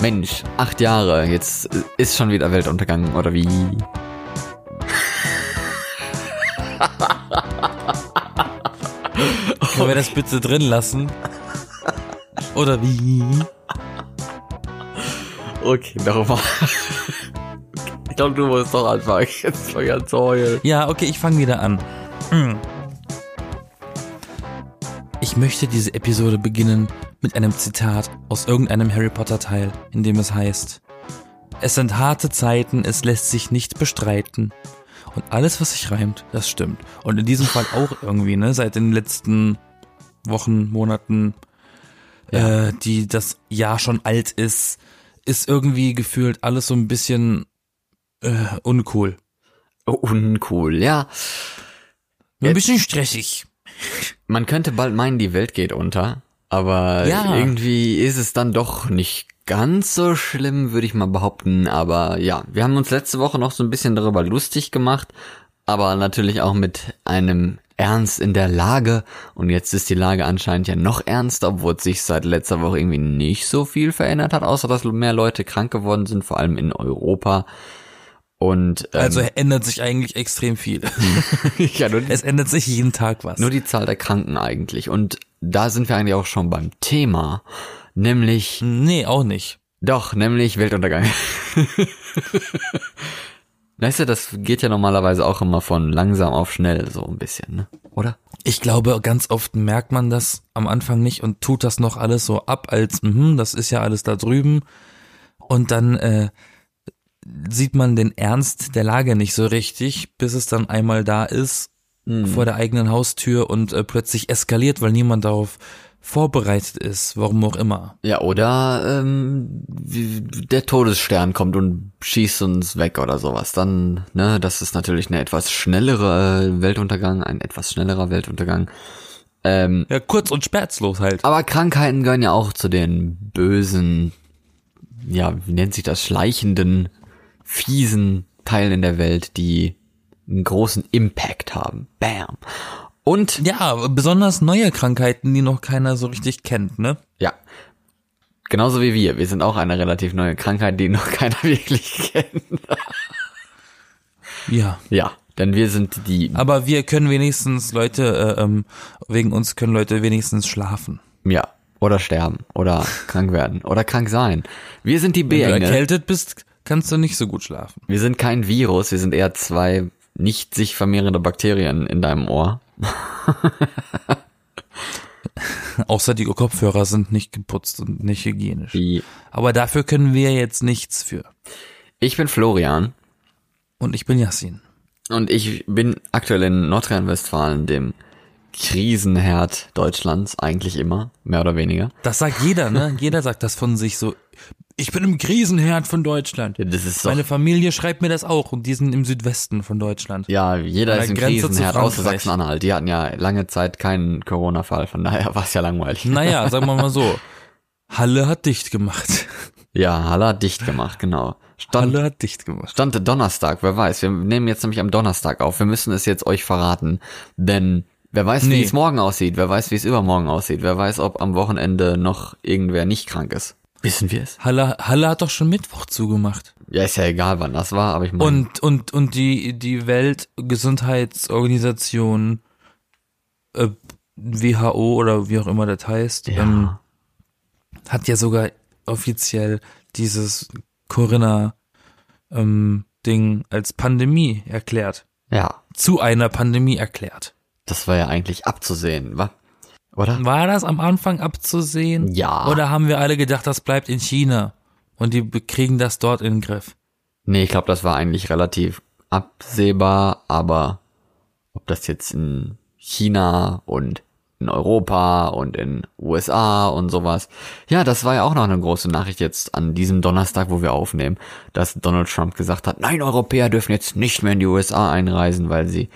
Mensch, acht Jahre, jetzt ist schon wieder Weltuntergang, oder wie? Können wir das bitte drin lassen? Oder wie? Okay, nochmal. Ich glaube, du musst doch anfangen. Jetzt fang an zu heulen. Ja, okay, ich fange wieder an. Hm. Ich möchte diese Episode beginnen mit einem Zitat aus irgendeinem Harry Potter Teil, in dem es heißt, es sind harte Zeiten, es lässt sich nicht bestreiten. Und alles, was sich reimt, das stimmt. Und in diesem Fall auch irgendwie, ne, seit den letzten Wochen, Monaten, Ja. äh, die das Jahr schon alt ist, ist irgendwie gefühlt alles so ein bisschen äh, uncool. Oh, uncool, ja. Ein bisschen stressig. Man könnte bald meinen, die Welt geht unter, aber Ja. irgendwie ist es dann doch nicht ganz so schlimm, würde ich mal behaupten. Aber ja, wir haben uns letzte Woche noch so ein bisschen darüber lustig gemacht, aber natürlich auch mit einem Ernst in der Lage. Und jetzt ist die Lage anscheinend ja noch ernster, obwohl sich seit letzter Woche irgendwie nicht so viel verändert hat, außer dass mehr Leute krank geworden sind, vor allem in Europa. Und ähm, Also ändert sich eigentlich extrem viel. ja, nur, Es ändert sich jeden Tag was. nur die Zahl der Kranken eigentlich. Und da sind wir eigentlich auch schon beim Thema, nämlich nee, auch nicht. Doch, nämlich Weltuntergang. weißt du, das geht ja normalerweise auch immer von langsam auf schnell, so ein bisschen, ne? Oder? Ich glaube, ganz oft merkt man das am Anfang nicht und tut das noch alles so ab, als, mhm, das ist ja alles da drüben. Und dann äh, sieht man den Ernst der Lage nicht so richtig, bis es dann einmal da ist, vor der eigenen Haustür und äh, plötzlich eskaliert, weil niemand darauf vorbereitet ist, warum auch immer. Ja, oder ähm, der Todesstern kommt und schießt uns weg oder sowas. Dann, ne, das ist natürlich eine etwas schnellere äh, Weltuntergang, ein etwas schnellerer Weltuntergang. Ähm, Ja, kurz und schmerzlos halt. Aber Krankheiten gehören ja auch zu den bösen, ja, wie nennt sich das, schleichenden, fiesen Teilen in der Welt, die einen großen Impact haben. Bam. Und, Ja, besonders neue Krankheiten, die noch keiner so richtig kennt, ne? ja, genauso wie wir. Wir sind auch eine relativ neue Krankheit, die noch keiner wirklich kennt. Ja. Ja, denn wir sind die, Aber wir können wenigstens Leute, äh, ähm, wegen uns können Leute wenigstens schlafen. ja, oder sterben, oder krank werden, oder krank sein. Wir sind die Wenn du B-Engel. erkältet bist, kannst du nicht so gut schlafen. Wir sind kein Virus, wir sind eher zwei nicht sich vermehrende Bakterien in deinem Ohr. Außer die Kopfhörer sind nicht geputzt und nicht hygienisch. Wie Aber dafür können wir jetzt nichts für. Ich bin Florian Und ich bin Yassin. und ich bin aktuell in Nordrhein-Westfalen, dem Krisenherd Deutschlands, eigentlich immer, mehr oder weniger. Das sagt jeder, ne? Jeder sagt das von sich so. Ich bin im Krisenherd von Deutschland. Ja, Das ist doch, Meine Familie schreibt mir das auch und die sind im Südwesten von Deutschland. ja, jeder an ist der im Grenze zu Krisenherd, außer Frankreich. Sachsen-Anhalt. Die hatten ja lange Zeit keinen Corona-Fall, von daher war es ja langweilig. Naja, sagen wir mal so. Halle hat dicht gemacht. Ja, Halle hat dicht gemacht, genau. Stand, Halle hat dicht gemacht. Stand Donnerstag, wer weiß. Wir nehmen jetzt nämlich am Donnerstag auf. Wir müssen es jetzt euch verraten, denn wer weiß, wie Nee. es morgen aussieht. Wer weiß, wie es übermorgen aussieht. Wer weiß, ob am Wochenende noch irgendwer nicht krank ist. Wissen wir es? Halle, Halle hat doch schon Mittwoch zugemacht. Ja, ist ja egal, wann das war, aber ich meine, Und, und, und die, die Weltgesundheitsorganisation, äh, WHO oder wie auch immer das heißt, Ja. ähm, hat ja sogar offiziell dieses Corinna ähm, Ding als Pandemie erklärt. ja, Zu einer Pandemie erklärt. das war ja eigentlich abzusehen, wa? Oder? War das am Anfang abzusehen? Ja. Oder haben wir alle gedacht, das bleibt in China und die kriegen das dort in den Griff? Nee, ich glaube, das war eigentlich relativ absehbar, aber ob das jetzt in China und in Europa und in USA und sowas. Ja, das war ja auch noch eine große Nachricht jetzt an diesem Donnerstag, wo wir aufnehmen, dass Donald Trump gesagt hat, nein, Europäer dürfen jetzt nicht mehr in die USA einreisen, weil sie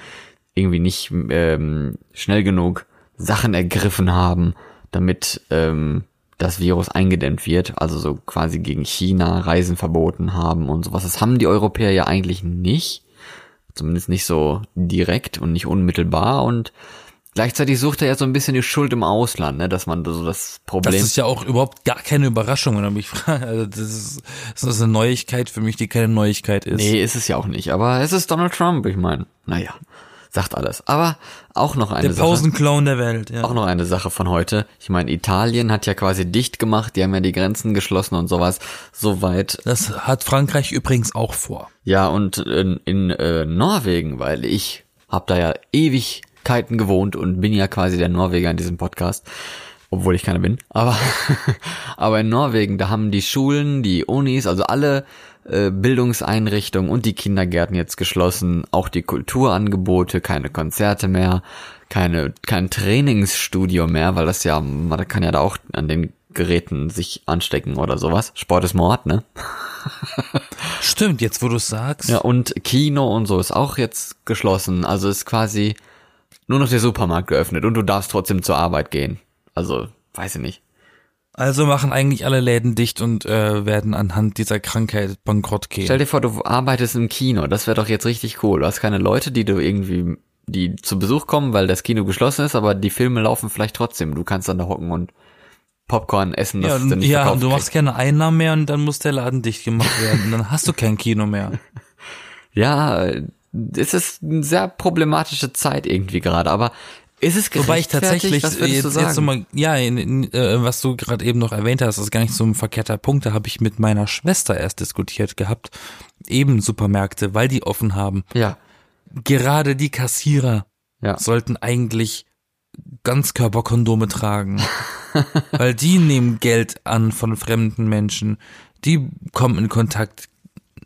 irgendwie nicht ähm, schnell genug Sachen ergriffen haben, damit ähm, das Virus eingedämmt wird, also so quasi gegen China Reisen verboten haben und sowas. Das haben die Europäer ja eigentlich nicht, zumindest nicht so direkt und nicht unmittelbar und gleichzeitig sucht er ja so ein bisschen die Schuld im Ausland, ne, dass man so das Problem. Das ist ja auch überhaupt gar keine Überraschung, wenn du mich fragst. Also das ist, das ist eine Neuigkeit für mich, die keine Neuigkeit ist. nee, ist es ja auch nicht, aber es ist Donald Trump, ich meine, naja, sagt alles. Aber auch noch eine Der Sache. Pausenclown der Welt, ja. Auch noch eine Sache von heute. Ich meine, Italien hat ja quasi dicht gemacht, die haben ja die Grenzen geschlossen und sowas. Soweit. Das hat Frankreich übrigens auch vor. Ja, und in, in äh, Norwegen, weil ich habe da ja Ewigkeiten gewohnt und bin ja quasi der Norweger in diesem Podcast. Obwohl ich keiner bin. Aber, aber in Norwegen, da haben die Schulen, die Unis, also alle äh, Bildungseinrichtungen und die Kindergärten jetzt geschlossen. Auch die Kulturangebote, keine Konzerte mehr, keine, kein Trainingsstudio mehr, weil das ja, man kann ja da auch an den Geräten sich anstecken oder sowas. Sport ist Mord, ne? Stimmt, jetzt wo du sagst. Ja, und Kino und so ist auch jetzt geschlossen. Also ist quasi nur noch der Supermarkt geöffnet und du darfst trotzdem zur Arbeit gehen. Also, weiß ich nicht. Also machen eigentlich alle Läden dicht und äh, werden anhand dieser Krankheit bankrott Stell gehen. dir vor, du arbeitest im Kino. Das wäre doch jetzt richtig cool. Du hast keine Leute, die du irgendwie, die zu Besuch kommen, weil das Kino geschlossen ist, aber die Filme laufen vielleicht trotzdem. Du kannst dann da hocken und Popcorn essen, das Ja, du und, nicht ja und du machst keine Einnahmen mehr und dann muss der Laden dicht gemacht werden und dann hast du kein Kino mehr. Ja, es ist eine sehr problematische Zeit irgendwie gerade, aber ist es Wobei ich tatsächlich Was jetzt, jetzt nochmal, ja, in, in, äh, was du gerade eben noch erwähnt hast, ist gar nicht so ein verkehrter Punkt. Da habe ich mit meiner Schwester erst diskutiert gehabt. Eben Supermärkte, weil die offen haben. ja, Gerade die Kassierer ja. sollten eigentlich Ganzkörperkondome tragen. weil die nehmen Geld an von fremden Menschen. Die kommen in Kontakt,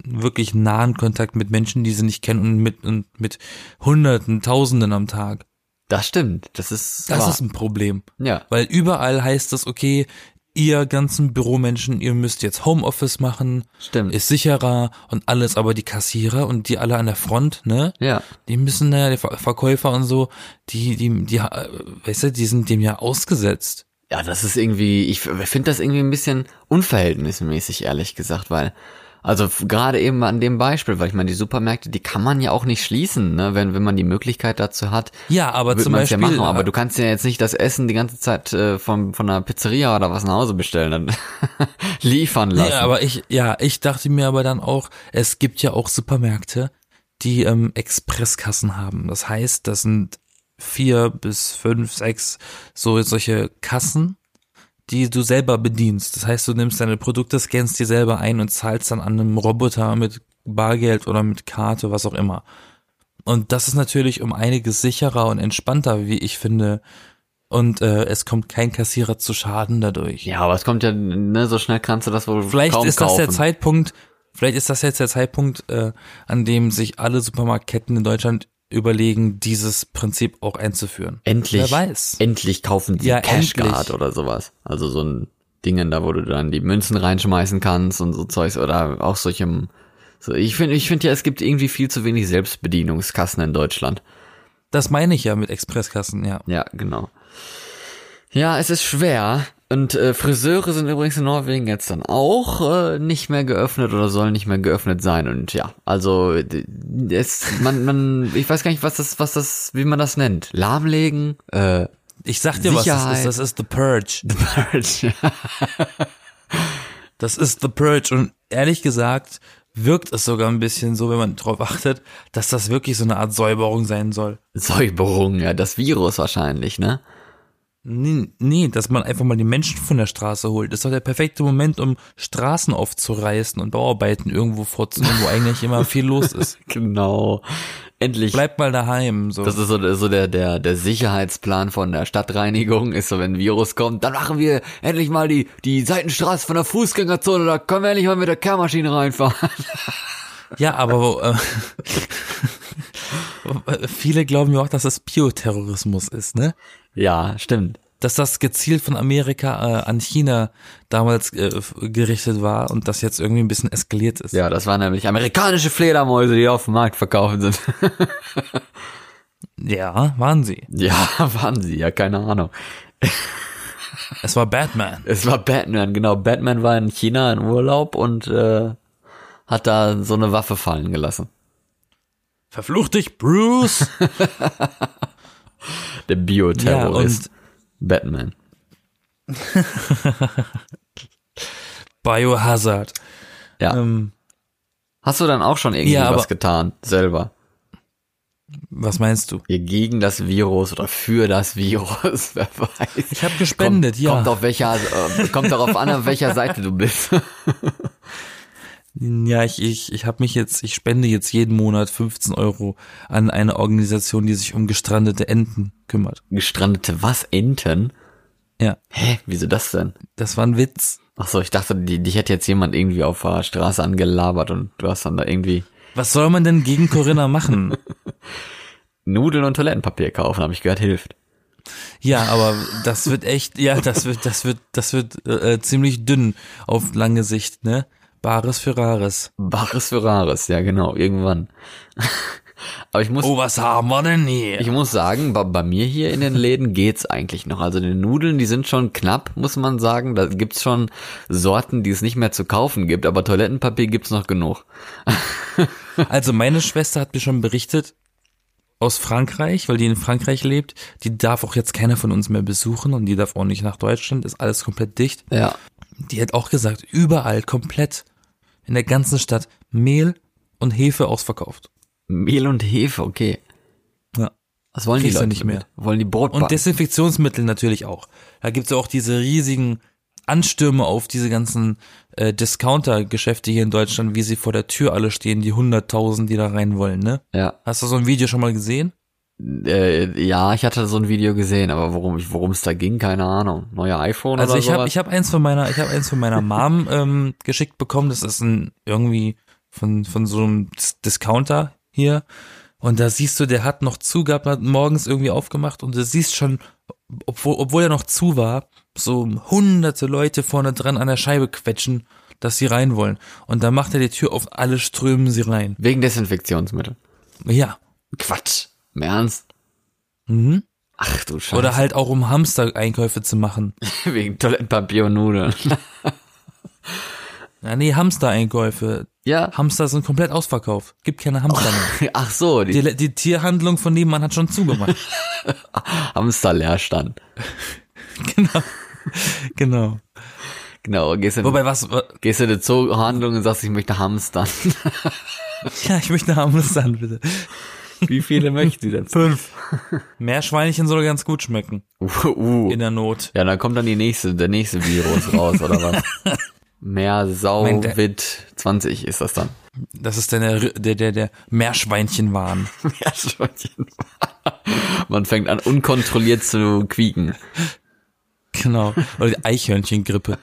wirklich nahen Kontakt mit Menschen, die sie nicht kennen und mit, und mit Hunderten, Tausenden am Tag. Das stimmt. Das ist Das wahr. ist ein Problem. ja. Weil überall heißt es, okay, ihr ganzen Büromenschen, ihr müsst jetzt Homeoffice machen, Stimmt. ist sicherer und alles, aber die Kassierer und die alle an der Front, ne? ja. Die müssen, naja, die Ver- Verkäufer und so, die, die, die, weißt du, die sind dem ja ausgesetzt. Ja, das ist irgendwie, ich finde das irgendwie ein bisschen unverhältnismäßig, ehrlich gesagt, weil, also gerade eben an dem Beispiel, weil ich meine, die Supermärkte, die kann man ja auch nicht schließen, ne, wenn, wenn man die Möglichkeit dazu hat. Ja, aber zum man's ja Beispiel, machen, aber du kannst ja jetzt nicht das Essen die ganze Zeit äh, von, von einer Pizzeria oder was nach Hause bestellen, dann liefern lassen. Nee, aber ich, ja, ich dachte mir aber dann auch, es gibt ja auch Supermärkte, die ähm, Expresskassen haben. Das heißt, das sind vier bis fünf, sechs so solche Kassen, die du selber bedienst. Das heißt, du nimmst deine Produkte, scannst die selber ein und zahlst dann an einem Roboter mit Bargeld oder mit Karte, was auch immer. Und das ist natürlich um einiges sicherer und entspannter, wie ich finde. Und äh, es kommt kein Kassierer zu Schaden dadurch. ja, aber es kommt ja, ne, so schnell kannst du das wohl Vielleicht kaum ist das kaufen. der Zeitpunkt, vielleicht ist das jetzt der Zeitpunkt, äh, an dem sich alle Supermarktketten in Deutschland überlegen, dieses Prinzip auch einzuführen. Endlich, Wer weiß. endlich kaufen sie Ja, Cashguard oder sowas. Also so ein Dingen da, wo du dann die Münzen reinschmeißen kannst und so Zeugs oder auch solchem, so, ich finde, ich finde ja, es gibt irgendwie viel zu wenig Selbstbedienungskassen in Deutschland. Das meine ich ja mit Expresskassen, ja. Ja, genau. Ja, es ist schwer. Und äh, Friseure sind übrigens in Norwegen jetzt dann auch äh, nicht mehr geöffnet oder sollen nicht mehr geöffnet sein. Und ja, also es, man, man, ich weiß gar nicht, was das, was das, wie man das nennt. Lahmlegen, äh, Ich sag dir was das Sicherheit. ist, das ist The Purge. Purge. Das ist The Purge und ehrlich gesagt wirkt es sogar ein bisschen so, wenn man drauf achtet, dass das wirklich so eine Art Säuberung sein soll. Säuberung, ja, das Virus wahrscheinlich, ne? Nee, nee, dass man einfach mal die Menschen von der Straße holt. Das ist doch der perfekte Moment, um Straßen aufzureißen und Bauarbeiten irgendwo vorzunehmen, wo eigentlich immer viel los ist. Genau. Endlich. Bleib mal daheim, so. Das ist so, so der, der, der Sicherheitsplan von der Stadtreinigung, ist so, wenn ein Virus kommt, dann machen wir endlich mal die, die Seitenstraße von der Fußgängerzone, da können wir endlich mal mit der Kehrmaschine reinfahren. Ja, aber äh, viele glauben ja auch, dass es Bioterrorismus ist, ne? Ja, stimmt. Dass das gezielt von Amerika äh, an China damals äh, gerichtet war und das jetzt irgendwie ein bisschen eskaliert ist. Ja, das waren nämlich amerikanische Fledermäuse, die auf dem Markt verkauft sind. ja, waren sie. ja, waren sie, ja, keine Ahnung. Es war Batman. Es war Batman, genau. Batman war in China in Urlaub und äh, hat da so eine Waffe fallen gelassen. Verfluch dich, Bruce! Der Bioterrorist. Batman. Biohazard. Ja. Ähm, Hast du dann auch schon irgendwie Ja, was getan, selber? was meinst du? Gegen das Virus oder für das Virus, wer weiß. Ich habe gespendet, kommt, ja. Kommt auf welcher, äh, kommt darauf an, auf welcher Seite du bist. Ja, ich, ich, ich habe mich jetzt, ich spende jetzt jeden Monat 15 Euro an eine Organisation, die sich um gestrandete Enten kümmert. Gestrandete was? Enten? Ja, Hä? Wieso das denn? das war ein Witz. Ach so, ich dachte, die, dich hätte jetzt jemand irgendwie auf der Straße angelabert und du hast dann da irgendwie Was soll man denn gegen Corinna machen? Nudeln und Toilettenpapier kaufen, habe ich gehört, hilft. Ja, aber das wird echt, ja, das wird, das wird, das wird äh, ziemlich dünn auf lange Sicht, ne? Bares für Rares. Bares für Rares, ja genau, irgendwann. Aber ich muss, Oh, was haben wir denn hier? ich muss sagen, bei, bei mir hier in den Läden geht's eigentlich noch. Also die Nudeln, die sind schon knapp, muss man sagen. Da gibt's schon Sorten, die es nicht mehr zu kaufen gibt, aber Toilettenpapier gibt's noch genug. Also meine Schwester hat mir schon berichtet aus Frankreich, weil die in Frankreich lebt. Die darf auch jetzt keiner von uns mehr besuchen und die darf auch nicht nach Deutschland. Ist alles komplett dicht. Ja. Die hat auch gesagt, überall komplett in der ganzen Stadt Mehl und Hefe ausverkauft. Mehl und Hefe, okay. Ja. Was wollen die Kriegst du Leute nicht mehr. Wollen die Brot Und? Desinfektionsmittel natürlich auch. Da gibt's ja auch diese riesigen Anstürme auf diese ganzen äh, Discounter-Geschäfte hier in Deutschland, wie sie vor der Tür alle stehen, die hunderttausend, die da rein wollen, ne? Ja. Hast du so ein Video schon mal gesehen? Äh, ja, ich hatte so ein Video gesehen, aber worum worum es da ging, keine Ahnung. Neuer iPhone Also oder ich habe ich hab eins von meiner ich habe eins von meiner Mom ähm, geschickt bekommen. Das ist ein irgendwie von von so einem Dis- Discounter hier und da siehst du, der hat noch zu gehabt, hat morgens irgendwie aufgemacht und du siehst schon, obwohl obwohl er noch zu war, so hunderte Leute vorne dran an der Scheibe quetschen, dass sie rein wollen und dann macht er die Tür auf, alle strömen sie rein. Wegen Desinfektionsmittel. Ja. Quatsch. Im Ernst? Mhm. Ach du Scheiße. Oder halt auch um Hamster-Einkäufe zu machen. Wegen Toilettenpapier und Nudeln. Ja, nee, Hamster-Einkäufe. ja. Hamster sind komplett ausverkauft. Gibt keine Hamster mehr. Ach so, die, Die, die Tierhandlung von nebenan hat schon zugemacht. Hamsterleerstand. genau. Genau. Genau, gehst du, Wobei was, gehst du in die Zoohandlung und sagst, ich möchte hamstern. ja, ich möchte Hamster bitte. Wie viele möchten sie denn? Fünf. Meerschweinchen soll ganz gut schmecken. Uh, uh. In der Not. Ja, dann kommt dann die nächste, der nächste Virus raus, oder was? Mehr Sau, Mein der- Wit 20 ist das dann. Das ist dann der, der, der, der Meerschweinchenwahn. Meerschweinchen. Man fängt an, unkontrolliert zu quieken. Genau. Oder die Eichhörnchengrippe.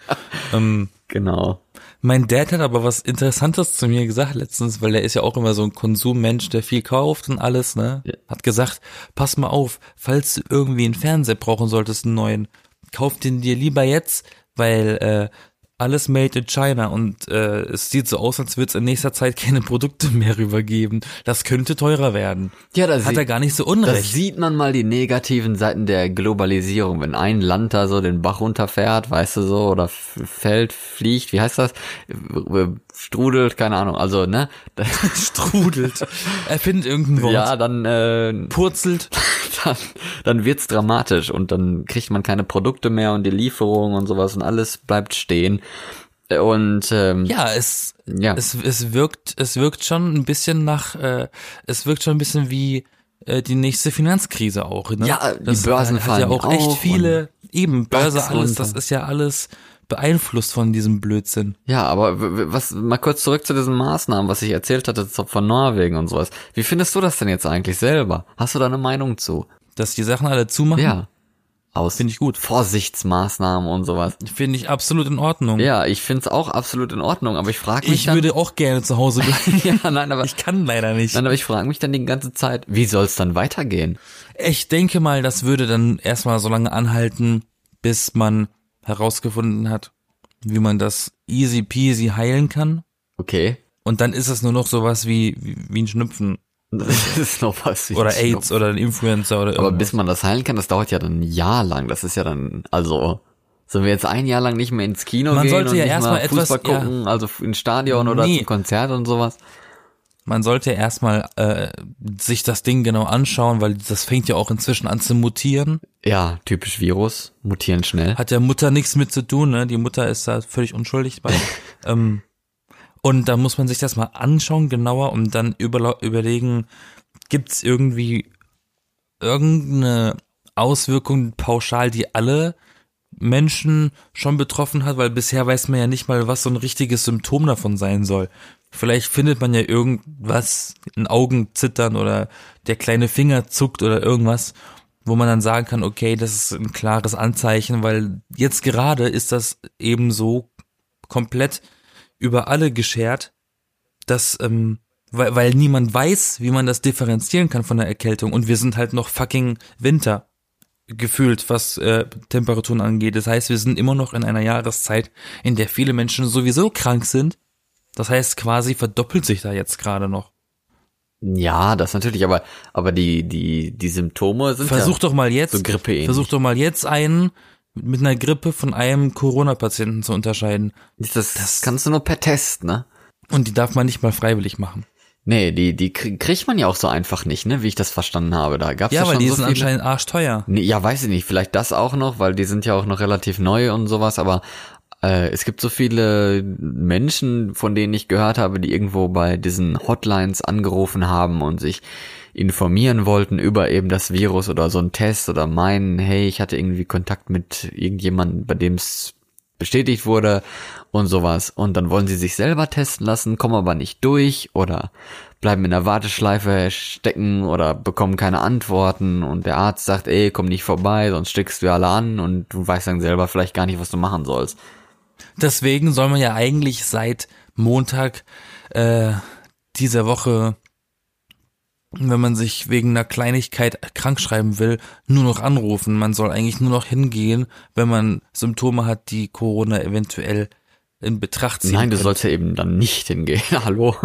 ähm, Genau. Mein Dad hat aber was Interessantes zu mir gesagt letztens, weil der ist ja auch immer so ein Konsummensch, der viel kauft und alles, ne? Ja. Hat gesagt, pass mal auf, falls du irgendwie einen Fernseher brauchen solltest, einen neuen, kauf den dir lieber jetzt, weil äh, alles made in China und äh, es sieht so aus, als würde es in nächster Zeit keine Produkte mehr rübergeben. Das könnte teurer werden. Ja, da Hat sieht, er gar nicht so unrecht. sieht man mal die negativen Seiten der Globalisierung. Wenn ein Land da so den Bach runterfährt, weißt du so, oder fällt, fliegt, wie heißt das? Äh, Strudelt, keine Ahnung. Also, ne? Strudelt. Er findet irgendein Wort. Ja, dann, äh, Purzelt. dann, dann wird's dramatisch und dann kriegt man keine Produkte mehr und die Lieferung und sowas und alles bleibt stehen. Und ähm, Ja, es, ja. es, es wirkt, es wirkt schon ein bisschen nach, äh, es wirkt schon ein bisschen wie äh, die nächste Finanzkrise auch. Ne? Ja, die das Börsen hat ja fallen auch echt viele, eben Börse alles, das ist ja alles beeinflusst von diesem Blödsinn. ja, aber was mal kurz zurück zu diesen Maßnahmen, was ich erzählt hatte von Norwegen und sowas. Wie findest du das denn jetzt eigentlich selber? Hast du da eine Meinung zu? Dass die Sachen alle zumachen, Ja. Aus finde ich gut. Vorsichtsmaßnahmen und sowas. Finde ich absolut in Ordnung. Ja, ich find's auch absolut in Ordnung, aber ich frage mich ich dann, würde auch gerne zu Hause bleiben. ja, nein, aber ich kann leider nicht. nein, aber ich frage mich dann die ganze Zeit, wie soll's dann weitergehen? Ich denke mal, das würde dann erstmal so lange anhalten, bis man herausgefunden hat, wie man das easy peasy heilen kann. Okay. Und dann ist es nur noch sowas wie, wie, wie ein Schnupfen Das ist noch was. wie oder AIDS oder ein Influencer oder Aber irgendwas. bis man das heilen kann, das dauert ja dann ein Jahr lang. Das ist ja dann, also, sollen wir jetzt ein Jahr lang nicht mehr ins Kino Man gehen sollte und ja nicht etwas- Fußball gucken, also ins Stadion oder Nee. zum Konzert und sowas? Man sollte erstmal äh, sich das Ding genau anschauen, weil das fängt ja auch inzwischen an zu mutieren. Ja, typisch Virus, mutieren schnell. Hat der Mutter nichts mit zu tun, ne? Die Mutter ist da völlig unschuldig bei. ähm, und da muss man sich das mal anschauen, genauer, und dann über, überlegen, gibt's irgendwie irgendeine Auswirkung pauschal, die alle Menschen schon betroffen hat, weil bisher weiß man ja nicht mal, was so ein richtiges Symptom davon sein soll. Vielleicht findet man ja irgendwas, ein Augenzittern oder der kleine Finger zuckt oder irgendwas, wo man dann sagen kann, okay, das ist ein klares Anzeichen, weil jetzt gerade ist das eben so komplett über alle geschert, dass, ähm, weil, weil niemand weiß, wie man das differenzieren kann von der Erkältung und wir sind halt noch fucking Winter gefühlt, was äh, Temperaturen angeht. Das heißt, wir sind immer noch in einer Jahreszeit, in der viele Menschen sowieso krank sind. Das heißt, quasi verdoppelt sich da jetzt gerade noch. Ja, das natürlich, aber aber die die die Symptome sind Versuch ja doch mal jetzt, so Grippe versuch doch mal jetzt einen mit einer Grippe von einem Corona-Patienten zu unterscheiden. Das, das kannst du nur per Test, ne? Und die darf man nicht mal freiwillig machen. Nee, die, die krie- kriegt man ja auch so einfach nicht, ne, wie ich das verstanden habe. Da gab's ja, Ja, weil schon die so sind viele. anscheinend arschteuer. Nee, ja, weiß ich nicht, vielleicht das auch noch, weil die sind ja auch noch relativ neu und sowas, aber äh, es gibt so viele Menschen, von denen ich gehört habe, die irgendwo bei diesen Hotlines angerufen haben und sich informieren wollten über eben das Virus oder so ein Test oder meinen, hey, ich hatte irgendwie Kontakt mit irgendjemandem, bei dem es bestätigt wurde und sowas. Und dann wollen sie sich selber testen lassen, kommen aber nicht durch oder bleiben in der Warteschleife stecken oder bekommen keine Antworten und der Arzt sagt, ey, komm nicht vorbei, sonst steckst du alle an und du weißt dann selber vielleicht gar nicht, was du machen sollst. Deswegen soll man ja eigentlich seit Montag äh, dieser Woche, wenn man sich wegen einer Kleinigkeit krank schreiben will, nur noch anrufen. Man soll eigentlich nur noch hingehen, wenn man Symptome hat, die Corona eventuell in Betracht ziehen. Nein, du sollst ja eben dann nicht hingehen. Hallo.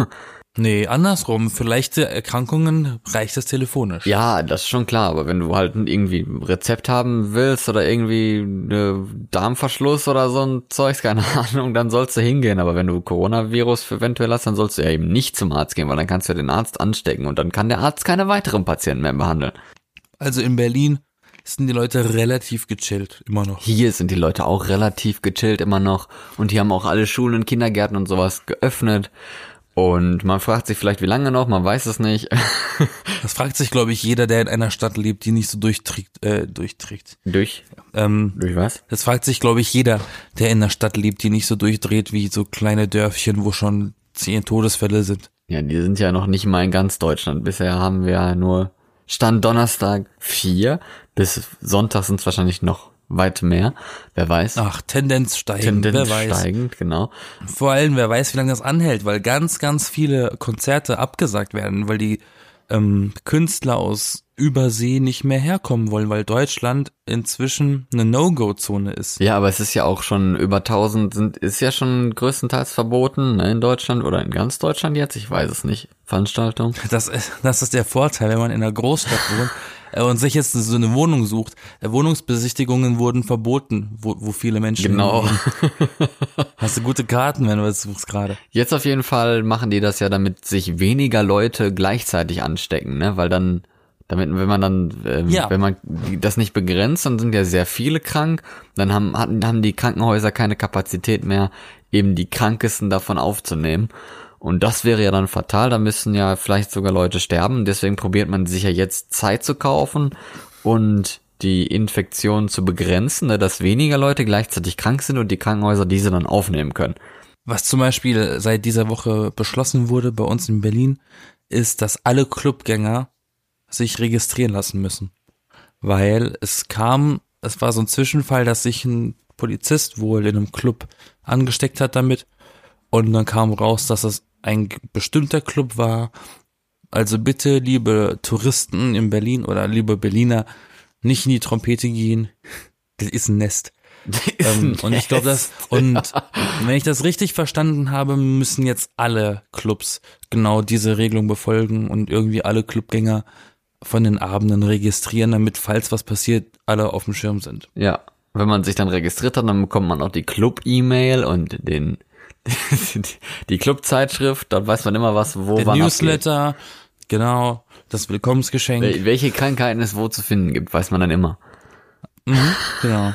Nee, andersrum. Für leichte Erkrankungen reicht das telefonisch. Ja, das ist schon klar, aber wenn du halt irgendwie ein Rezept haben willst oder irgendwie eine Darmverschluss oder so ein Zeugs, keine Ahnung, dann sollst du hingehen. Aber wenn du Coronavirus eventuell hast, dann sollst du ja eben nicht zum Arzt gehen, weil dann kannst du ja den Arzt anstecken und dann kann der Arzt keine weiteren Patienten mehr behandeln. Also in Berlin sind die Leute relativ gechillt, immer noch. Hier sind die Leute auch relativ gechillt immer noch und hier haben auch alle Schulen und Kindergärten und sowas geöffnet. Und man fragt sich vielleicht, wie lange noch, man weiß es nicht. Das fragt sich, glaube ich, jeder, der in einer Stadt lebt, die nicht so durchträgt. Äh, durchträgt. durch, Ähm, durch was? das fragt sich, glaube ich, jeder, der in einer Stadt lebt, die nicht so durchdreht wie so kleine Dörfchen, wo schon zehn Todesfälle sind. Ja, die sind ja noch nicht mal in ganz Deutschland. Bisher haben wir ja nur Stand Donnerstag vier. Bis Sonntag sind es wahrscheinlich noch weit mehr. Wer weiß. Ach, Tendenz steigend, Tendenz wer weiß. steigend, genau. Vor allem, wer weiß, wie lange das anhält, weil ganz, ganz viele Konzerte abgesagt werden, weil die ähm, Künstler aus Übersee nicht mehr herkommen wollen, weil Deutschland inzwischen eine No-Go-Zone ist. Ja, aber es ist ja auch schon über 1000 sind, ist ja schon größtenteils verboten ne, in Deutschland oder in ganz Deutschland jetzt. Ich weiß es nicht. Veranstaltung. Das, ist- das ist der Vorteil, wenn man in einer Großstadt wohnt und sich jetzt so eine Wohnung sucht. Äh, Wohnungsbesichtigungen wurden verboten, wo, wo viele Menschen Genau. Hast du gute Karten, wenn du das suchst gerade. Jetzt auf jeden Fall machen die das ja, damit sich weniger Leute gleichzeitig anstecken, ne? Weil dann, damit, wenn man dann, ähm, Ja. wenn man das nicht begrenzt, dann sind ja sehr viele krank, dann haben, hatten, haben die Krankenhäuser keine Kapazität mehr, eben die Krankesten davon aufzunehmen. Und das wäre ja dann fatal, da müssen ja vielleicht sogar Leute sterben. Deswegen probiert man sich ja jetzt Zeit zu kaufen und die Infektion zu begrenzen, ne, dass weniger Leute gleichzeitig krank sind und die Krankenhäuser diese dann aufnehmen können. Was zum Beispiel seit dieser Woche beschlossen wurde bei uns in Berlin, ist, dass alle Clubgänger sich registrieren lassen müssen. Weil es kam, es war so ein Zwischenfall, dass sich ein Polizist wohl in einem Club angesteckt hat damit. Und dann kam raus, dass es ein bestimmter Club war. Also bitte, liebe Touristen in Berlin oder liebe Berliner, nicht in die Trompete gehen. Das ist ein Nest. Ähm, und ich glaube, das, und wenn ich das richtig verstanden habe, müssen jetzt alle Clubs genau diese Regelung befolgen und irgendwie alle Clubgänger von den Abenden registrieren, damit, falls was passiert, alle auf dem Schirm sind. Ja, wenn man sich dann registriert hat, dann bekommt man auch die Club-E-Mail und den die Clubzeitschrift, da weiß man immer was, wo Der wann Newsletter, genau, das Willkommensgeschenk. Wel- Welche Krankheiten es wo zu finden gibt, weiß man dann immer. Mhm, genau.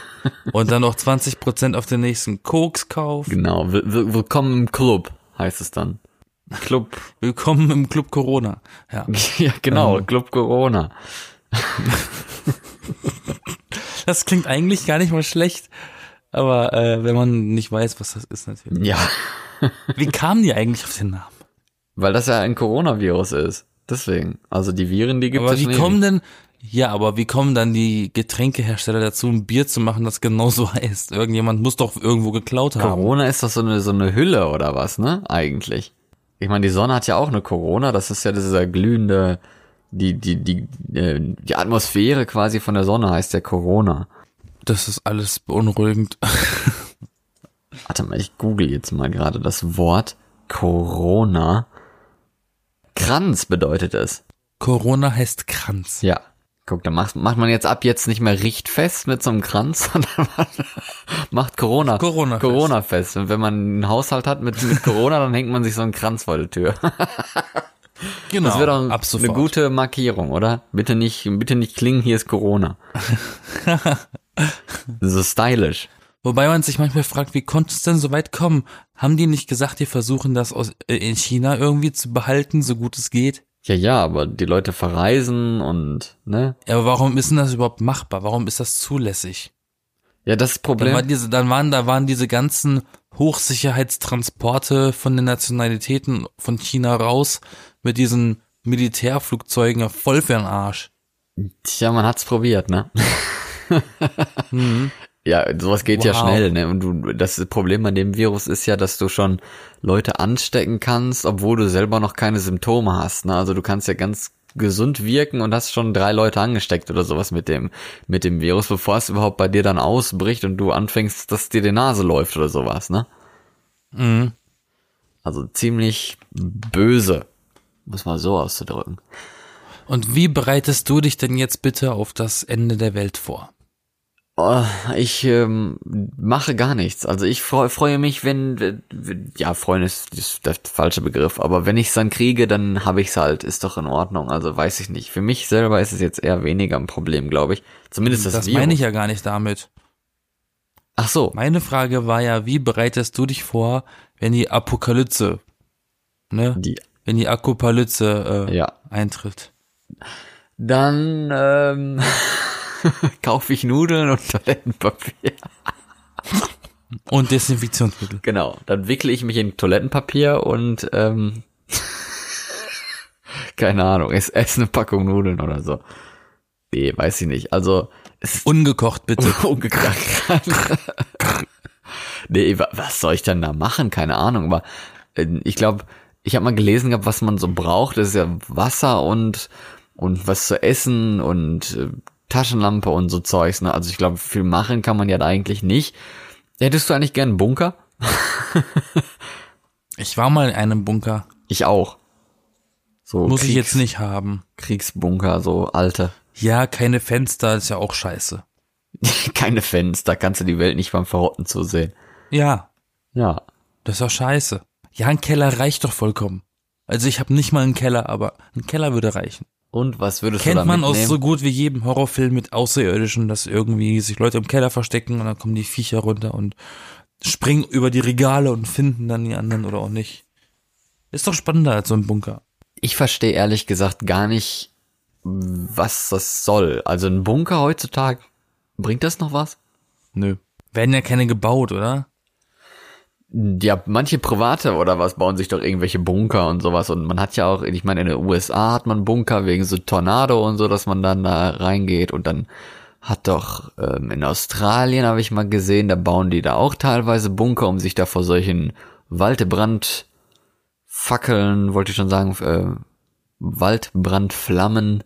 Und dann noch 20% auf den nächsten Kokskauf. Genau, will- will- willkommen im Club, heißt es dann. Club, Willkommen im Club Corona. Ja. ja genau, Ähm. Club Corona. Das klingt eigentlich gar nicht mal schlecht. Aber äh, wenn man nicht weiß, was das ist natürlich. Ja, Wie kamen die eigentlich auf den Namen? weil das ja ein Coronavirus ist. Deswegen. Also die Viren, die gibt Aber es wie schon kommen ewig. denn, ja, aber wie kommen dann die Getränkehersteller dazu, ein Bier zu machen, das genauso heißt? Irgendjemand muss doch irgendwo geklaut haben. Corona ist doch so eine, so eine Hülle oder was, ne? Eigentlich. Ich meine, die Sonne hat ja auch eine Corona, das ist ja dieser glühende, die, die, die, äh, die Atmosphäre quasi von der Sonne heißt ja Corona. Das ist alles beunruhigend. Warte mal, ich google jetzt mal gerade das Wort Corona. Kranz bedeutet es. Corona heißt Kranz. Ja. Guck, da macht, macht man jetzt ab jetzt nicht mehr richtfest mit so einem Kranz, sondern man macht Corona. Corona-Fest. Corona fest. Und wenn man einen Haushalt hat mit, mit Corona, dann hängt man sich so einen Kranz vor der Tür. Genau. Das wäre doch ab eine gute Markierung, oder? Bitte nicht, bitte nicht klingen, hier ist Corona. so stylisch. Wobei man sich manchmal fragt, wie konnte es denn so weit kommen? Haben die nicht gesagt, die versuchen das aus, äh, in China irgendwie zu behalten, so gut es geht? Ja, ja, aber die Leute verreisen und, ne? Ja, aber warum ist denn das überhaupt machbar? Warum ist das zulässig? Ja, das Dann, war Problem. diese, dann waren, da waren diese ganzen Hochsicherheitstransporte von den Nationalitäten von China raus mit diesen Militärflugzeugen voll für den Arsch. Tja, man hat's probiert, ne? Ja, sowas geht ja Wow. schnell, ne? Und du, das Problem an dem Virus ist ja, dass du schon Leute anstecken kannst, obwohl du selber noch keine Symptome hast, ne? Also du kannst ja ganz gesund wirken und hast schon drei Leute angesteckt oder sowas mit dem, mit dem Virus, bevor es überhaupt bei dir dann ausbricht und du anfängst, dass dir die Nase läuft oder sowas, ne? Mhm. Also ziemlich böse, muss man so auszudrücken. Und wie bereitest du dich denn jetzt bitte auf das Ende der Welt vor? Oh, ich ähm, mache gar nichts. Also ich freu, freue mich, wenn, ja, freuen ist, ist der falsche Begriff, aber wenn ich es dann kriege, dann habe ich es halt, ist doch in Ordnung. Also weiß ich nicht. Für mich selber ist es jetzt eher weniger ein Problem, glaube ich. Zumindest das, Das Virus. meine ich ja gar nicht damit. Ach so. Meine Frage war ja, wie bereitest du dich vor, wenn die Apokalypse, ne? Die, Wenn die Akopalypse äh, ja. eintritt. Dann ähm, kaufe ich Nudeln und Toilettenpapier. Und Desinfektionsmittel. Genau. Dann wickle ich mich in Toilettenpapier und ähm, keine Ahnung, ess, ess eine Packung Nudeln oder so. Nee, weiß ich nicht. Also es ist Ungekocht bitte. umgekracht. nee, wa- was soll ich denn da machen? Keine Ahnung. Aber äh, ich glaube, ich habe mal gelesen gehabt, was man so braucht. Das ist ja Wasser und und was zu essen und äh, Taschenlampe und so Zeugs. Ne? Also ich glaube, viel machen kann man ja da eigentlich nicht. Hättest du eigentlich gern einen Bunker? Ich war mal in einem Bunker. Ich auch. So Muss ich Kriegs- jetzt nicht haben. Kriegsbunker, so alte. Ja, keine Fenster, ist ja auch scheiße. Keine Fenster, kannst du die Welt nicht beim Verrotten zusehen. Ja, Ja. das ist doch scheiße. Ja, ein Keller reicht doch vollkommen. Also ich habe nicht mal einen Keller, aber ein Keller würde reichen. Und was würdest Kennt du da man aus so gut wie jedem Horrorfilm mit Außerirdischen, dass irgendwie sich Leute im Keller verstecken und dann kommen die Viecher runter und springen über die Regale und finden dann die anderen oder auch nicht. Ist doch spannender als so ein Bunker. Ich verstehe ehrlich gesagt gar nicht, was das soll. Also ein Bunker heutzutage, bringt das noch was? Nö. Werden ja keine gebaut, oder? Ja, manche Private oder was bauen sich doch irgendwelche Bunker und sowas. Und man hat ja auch, ich meine, in den USA hat man Bunker wegen so Tornado und so, dass man dann da reingeht. Und dann hat doch ähm, in Australien, habe ich mal gesehen, da bauen die da auch teilweise Bunker, um sich da vor solchen Waldbrandfackeln, wollte ich schon sagen, äh, Waldbrandflammen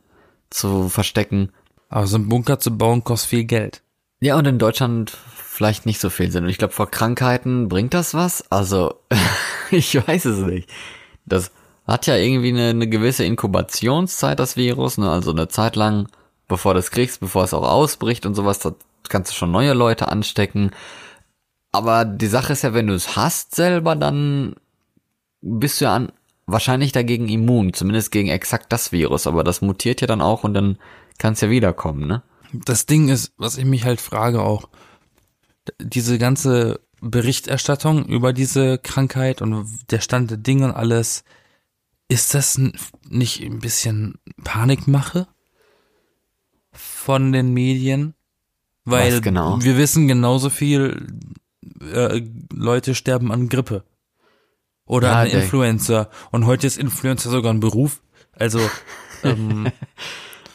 zu verstecken. Aber so ein Bunker zu bauen kostet viel Geld. Ja, und in Deutschland vielleicht nicht so viel Sinn. Und ich glaube, vor Krankheiten bringt das was? Also, ich weiß es nicht. Das hat ja irgendwie eine, eine gewisse Inkubationszeit, das Virus, ne? Also eine Zeit lang, bevor du es kriegst, bevor es auch ausbricht und sowas, da kannst du schon neue Leute anstecken. aber die Sache ist ja, wenn du es hast selber, dann bist du ja an, wahrscheinlich dagegen immun, zumindest gegen exakt das Virus, aber das mutiert ja dann auch und dann kann es ja wiederkommen, ne? Das Ding ist, was ich mich halt frage auch, diese ganze Berichterstattung über diese Krankheit und der Stand der Dinge und alles, ist das nicht ein bisschen Panikmache von den Medien? Weil genau? wir wissen genauso viel, äh, Leute sterben an Grippe. Oder Ja, an Influencer. Und heute ist Influencer sogar ein Beruf. Also, ähm,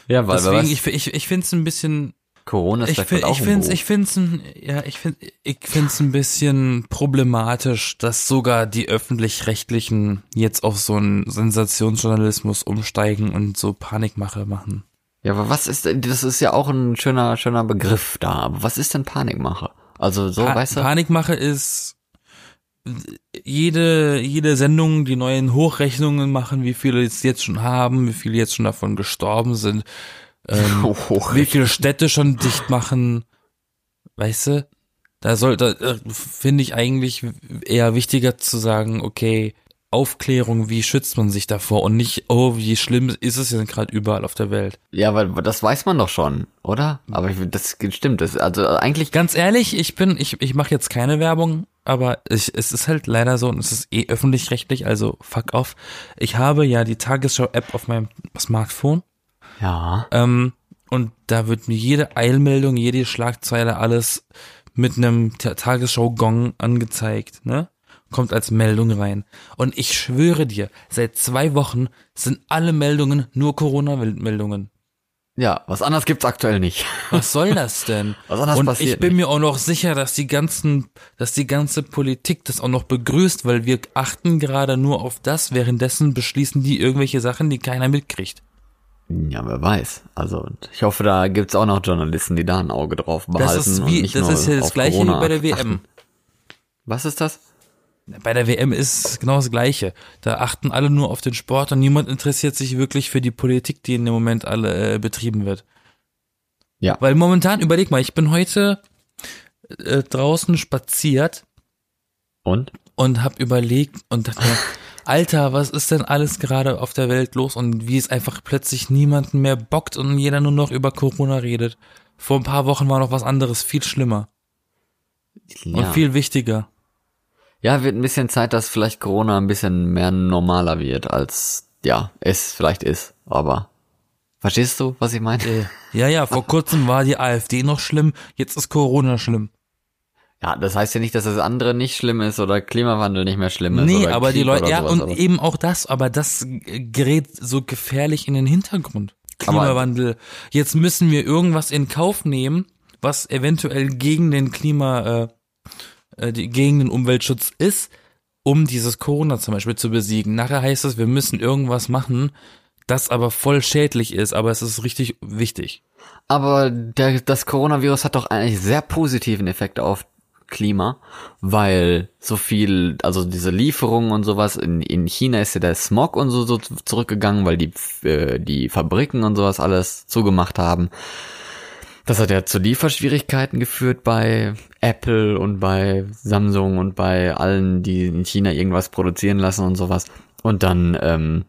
Ja, weil deswegen, was, ich, ich, ich finde es ein bisschen Corona ist ich, find, auch ich find's, ich find's, ein, ja, ich find, ich find's ein bisschen problematisch, dass sogar die öffentlich-rechtlichen jetzt auf so einen Sensationsjournalismus umsteigen und so Panikmache machen. Ja, aber was ist denn, das ist ja auch ein schöner, schöner Begriff da, aber was ist denn Panikmache? Also so, Pa weißt du? Panikmache ist jede, jede Sendung, die neuen Hochrechnungen machen, wie viele es jetzt schon haben, wie viele jetzt schon davon gestorben sind, ähm, Hoch- wie viele Städte schon dicht machen, weißt du? Da sollte, äh, finde ich eigentlich eher wichtiger zu sagen, okay, Aufklärung, wie schützt man sich davor und nicht, oh, wie schlimm ist es denn gerade überall auf der Welt. Ja, weil das weiß man doch schon, oder? Aber ich, das stimmt, das, also eigentlich, Ganz ehrlich, ich bin, ich, ich mache jetzt keine Werbung, aber ich, es ist halt leider so und es ist eh öffentlich-rechtlich, also fuck off. Ich habe ja die Tagesschau-App auf meinem Smartphone ja, ähm, und da wird mir jede Eilmeldung, jede Schlagzeile, alles mit einem Ta- Tagesschau-Gong angezeigt, ne? Kommt als Meldung rein. Und ich schwöre dir, seit zwei Wochen sind alle Meldungen nur Corona-Meldungen. ja, was anderes gibt's aktuell nicht. Was soll das denn? Was anderes Und passiert ich bin mir auch noch sicher, dass die ganzen, dass die ganze Politik das auch noch begrüßt, weil wir achten gerade nur auf das, währenddessen beschließen die irgendwelche Sachen, die keiner mitkriegt. Ja, wer weiß. Also ich hoffe, da gibt's auch noch Journalisten, die da ein Auge drauf behalten. Das ist und wie, nicht das nur ist ja das gleiche Corona wie bei der achten. WM. Was ist das? Bei der WM ist genau das Gleiche. Da achten alle nur auf den Sport und niemand interessiert sich wirklich für die Politik, die in dem Moment alle äh, betrieben wird. Ja. Weil momentan, überleg mal, ich bin heute äh, draußen spaziert Und? und habe überlegt und dachte mir, Alter, was ist denn alles gerade auf der Welt los und wie es einfach plötzlich niemanden mehr bockt und jeder nur noch über Corona redet. Vor ein paar Wochen war noch was anderes, viel schlimmer und Ja. viel wichtiger. ja, wird ein bisschen Zeit, dass vielleicht Corona ein bisschen mehr normaler wird, als ja, es vielleicht ist. Aber verstehst du, was ich meine? Ja, ja, vor kurzem war die AfD noch schlimm, jetzt ist Corona schlimm. Ja, das heißt ja nicht, dass das andere nicht schlimm ist oder Klimawandel nicht mehr schlimm ist. Nee, aber die Krieg Leute, oder ja, und aber- eben auch das, aber das gerät so gefährlich in den Hintergrund. Klimawandel. Jetzt müssen wir irgendwas in Kauf nehmen, was eventuell gegen den Klima, äh, äh, die, gegen den Umweltschutz ist, um dieses Corona zum Beispiel zu besiegen. Nachher heißt es, wir müssen irgendwas machen, das aber voll schädlich ist, aber es ist richtig wichtig. Aber der, das Coronavirus hat doch eigentlich sehr positiven Effekt auf Klima, weil so viel, also diese Lieferungen und sowas, in, in China ist ja der Smog und so, so zurückgegangen, weil die, äh, die Fabriken und sowas alles zugemacht haben. Das hat ja zu Lieferschwierigkeiten geführt bei Apple und bei Samsung und bei allen, die in China irgendwas produzieren lassen und sowas. Und dann ähm,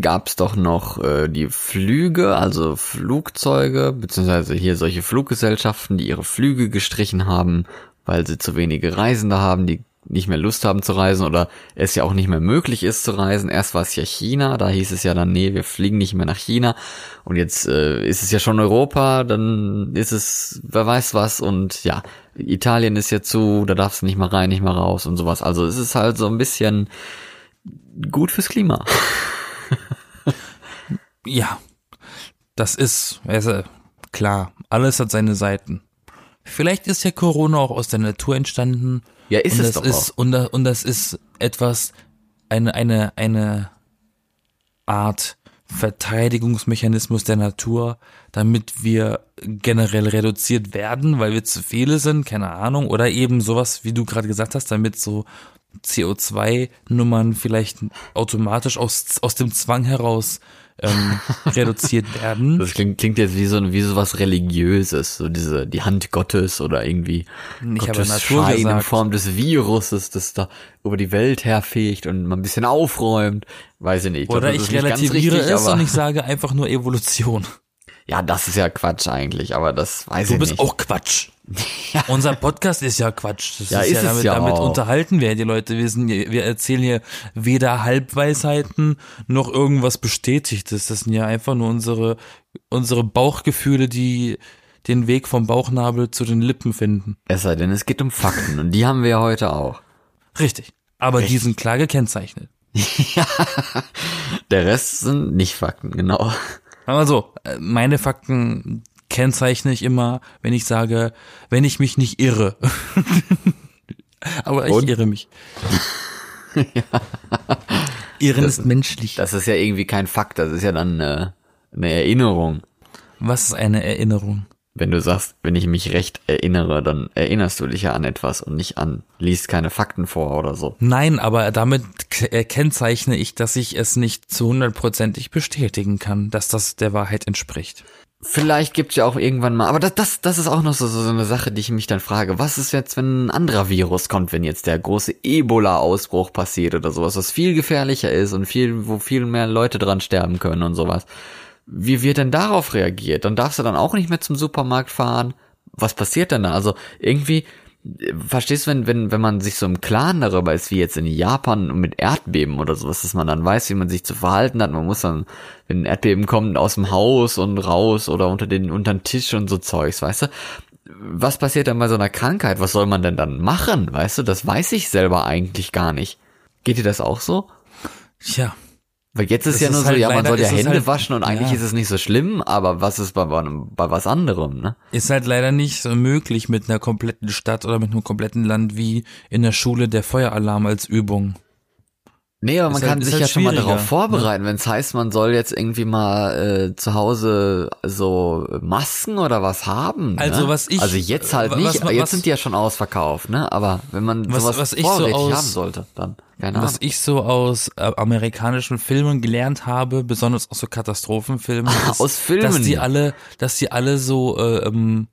gab's doch noch äh, die Flüge, also Flugzeuge, beziehungsweise hier solche Fluggesellschaften, die ihre Flüge gestrichen haben, weil sie zu wenige Reisende haben, die nicht mehr Lust haben zu reisen oder es ja auch nicht mehr möglich ist zu reisen. Erst war es ja China, da hieß es ja dann, nee, wir fliegen nicht mehr nach China. Und jetzt äh, ist es ja schon Europa, dann ist es, wer weiß was. Und ja, Italien ist ja zu, da darfst du nicht mal rein, nicht mal raus und sowas. Also es ist halt so ein bisschen gut fürs Klima. Ja, das ist, du, klar, alles hat seine Seiten. Vielleicht ist ja Corona auch aus der Natur entstanden. Ja, ist und es doch ist, Und, das, und das ist etwas, eine, eine, eine Art Verteidigungsmechanismus der Natur, damit wir generell reduziert werden, weil wir zu viele sind, keine Ahnung, oder eben sowas, wie du gerade gesagt hast, damit so CO2-Nummern vielleicht automatisch aus, aus dem Zwang heraus ähm, reduziert werden. Das klingt, klingt jetzt wie so, wie so was Religiöses, so diese, die Hand Gottes oder irgendwie Ich habe Gottes Natur Schein in gesagt. Form des Viruses, das da über die Welt herfegt und man ein bisschen aufräumt. Weiß ich nicht. Oder ich nicht ganz relativiere richtig, es aber- und ich sage einfach nur Evolution. Ja, das ist ja Quatsch eigentlich, aber das weiß Du ich bist nicht. auch Quatsch. Unser Podcast ist ja Quatsch. Das Ja, ist, ist ja damit, ja damit unterhalten wir die Leute. Wir, sind, wir erzählen hier weder Halbweisheiten noch irgendwas Bestätigtes. Das sind ja einfach nur unsere, unsere Bauchgefühle, die den Weg vom Bauchnabel zu den Lippen finden. Es sei denn, es geht um Fakten und die haben wir ja heute auch. Richtig. Aber die sind klar gekennzeichnet. Der Rest sind nicht Fakten, genau. Aber so, äh, meine Fakten kennzeichne ich immer, wenn ich sage, wenn ich mich nicht irre. Aber ich Und? irre mich. Irren ist menschlich. Das ist ja irgendwie kein Fakt, das ist ja dann äh, eine Erinnerung. Was ist eine Erinnerung? Wenn du sagst, wenn ich mich recht erinnere, dann erinnerst du dich ja an etwas und nicht an, liest keine Fakten vor oder so. Nein, aber damit äh, kennzeichne ich, dass ich es nicht zu hundertprozentig bestätigen kann, dass das der Wahrheit entspricht. Vielleicht gibt's ja auch irgendwann mal, aber das, das, das ist auch noch so, so eine Sache, die ich mich dann frage. Was ist jetzt, wenn ein anderer Virus kommt, wenn jetzt der große Ebola-Ausbruch passiert oder sowas, was viel gefährlicher ist und viel, wo viel mehr Leute dran sterben können und sowas. Wie wird denn darauf reagiert? Dann darfst du dann auch nicht mehr zum Supermarkt fahren. Was passiert denn da? Also irgendwie, äh, verstehst du, wenn, wenn, wenn man sich so im Klaren darüber ist, wie jetzt in Japan mit Erdbeben oder sowas, dass man dann weiß, wie man sich zu verhalten hat. Man muss dann, wenn ein Erdbeben kommt, aus dem Haus und raus oder unter den, unter den Tisch und so Zeugs, weißt du? Was passiert dann bei so einer Krankheit? Was soll man denn dann machen? Weißt du, das weiß ich selber eigentlich gar nicht. Geht dir das auch so? Tja, Weil jetzt ist Es ja ist nur so, halt ja, man soll ja ist Hände halt- waschen und eigentlich ja. ist es nicht so schlimm, aber was ist bei, bei, bei was anderem, ne? ist halt leider nicht so möglich mit einer kompletten Stadt oder mit einem kompletten Land wie in der Schule der Feueralarm als Übung. Nee, aber man halt- kann sich halt ja schon mal darauf vorbereiten, wenn es heißt, man soll jetzt irgendwie mal äh, zu Hause so Masken oder was haben. Ne? Also was ich- Also jetzt halt nicht, was- jetzt was- sind die ja schon ausverkauft, ne? Aber wenn man Was- sowas was ich so aus- haben sollte, dann keine Ahnung. Was ich so aus äh, amerikanischen Filmen gelernt habe, besonders aus so Katastrophenfilmen, ist, Aus Filmen? dass die alle, dass die alle so äh, ähm,